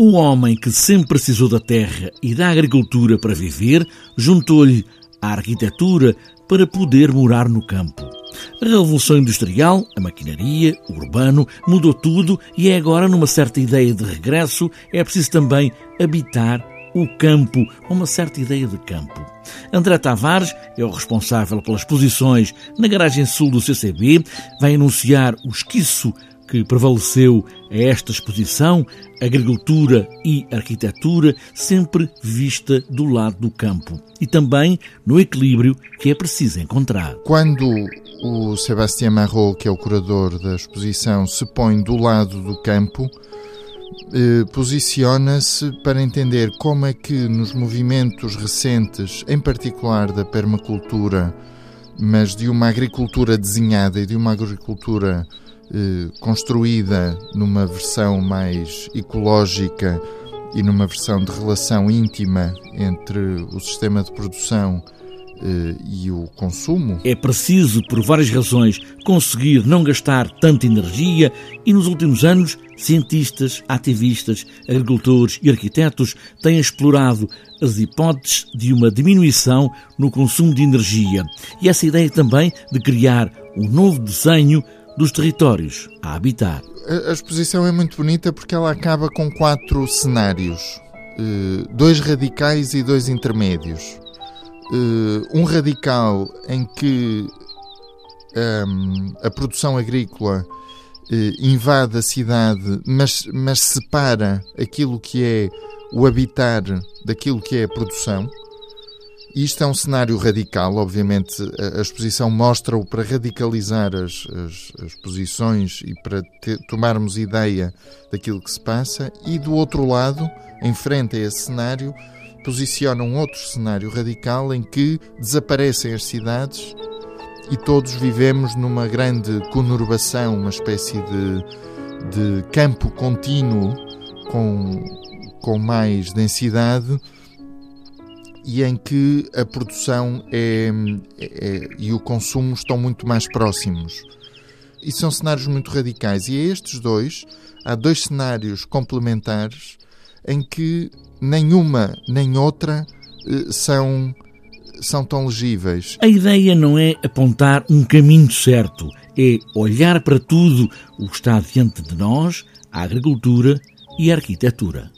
O homem que sempre precisou da terra e da agricultura para viver, juntou-lhe a arquitetura para poder morar no campo. A Revolução Industrial, a maquinaria, o urbano, mudou tudo e é agora, numa certa ideia de regresso, é preciso também habitar o campo, uma certa ideia de campo. André Tavares é o responsável pelas posições na garagem sul do CCB, vai anunciar o esquiço que prevaleceu a esta exposição, agricultura e arquitetura, sempre vista do lado do campo e também no equilíbrio que é preciso encontrar. Quando o Sébastien Marot, que é o curador da exposição, se põe do lado do campo, eh, posiciona-se para entender como é que nos movimentos recentes, em particular da permacultura, mas de uma agricultura desenhada e de uma agricultura eh, construída numa versão mais ecológica e numa versão de relação íntima entre o sistema de produção eh, e o consumo. É preciso, por várias razões, conseguir não gastar tanta energia e nos últimos anos cientistas, ativistas, agricultores e arquitetos têm explorado as hipóteses de uma diminuição no consumo de energia e essa ideia também de criar um novo desenho dos territórios a habitar. A, exposição é muito bonita porque ela acaba com quatro cenários: eh, dois radicais e dois intermédios. Eh, um radical em que um, a produção agrícola eh, invade a cidade, mas, mas separa aquilo que é o habitar daquilo que é a produção. Isto é um cenário radical, obviamente a, exposição mostra-o para radicalizar as, as, as, posições e para ter, tomarmos ideia daquilo que se passa, e do outro lado, em frente a esse cenário, posiciona um outro cenário radical em que desaparecem as cidades e todos vivemos numa grande conurbação, uma espécie de, de campo contínuo com, com mais densidade e em que a produção é, é, e o consumo estão muito mais próximos. E são cenários muito radicais. E a estes dois, há dois cenários complementares em que nenhuma nem outra eh, são, são tão legíveis. A ideia não é apontar um caminho certo, é olhar para tudo o que está diante de nós, a agricultura e a arquitetura.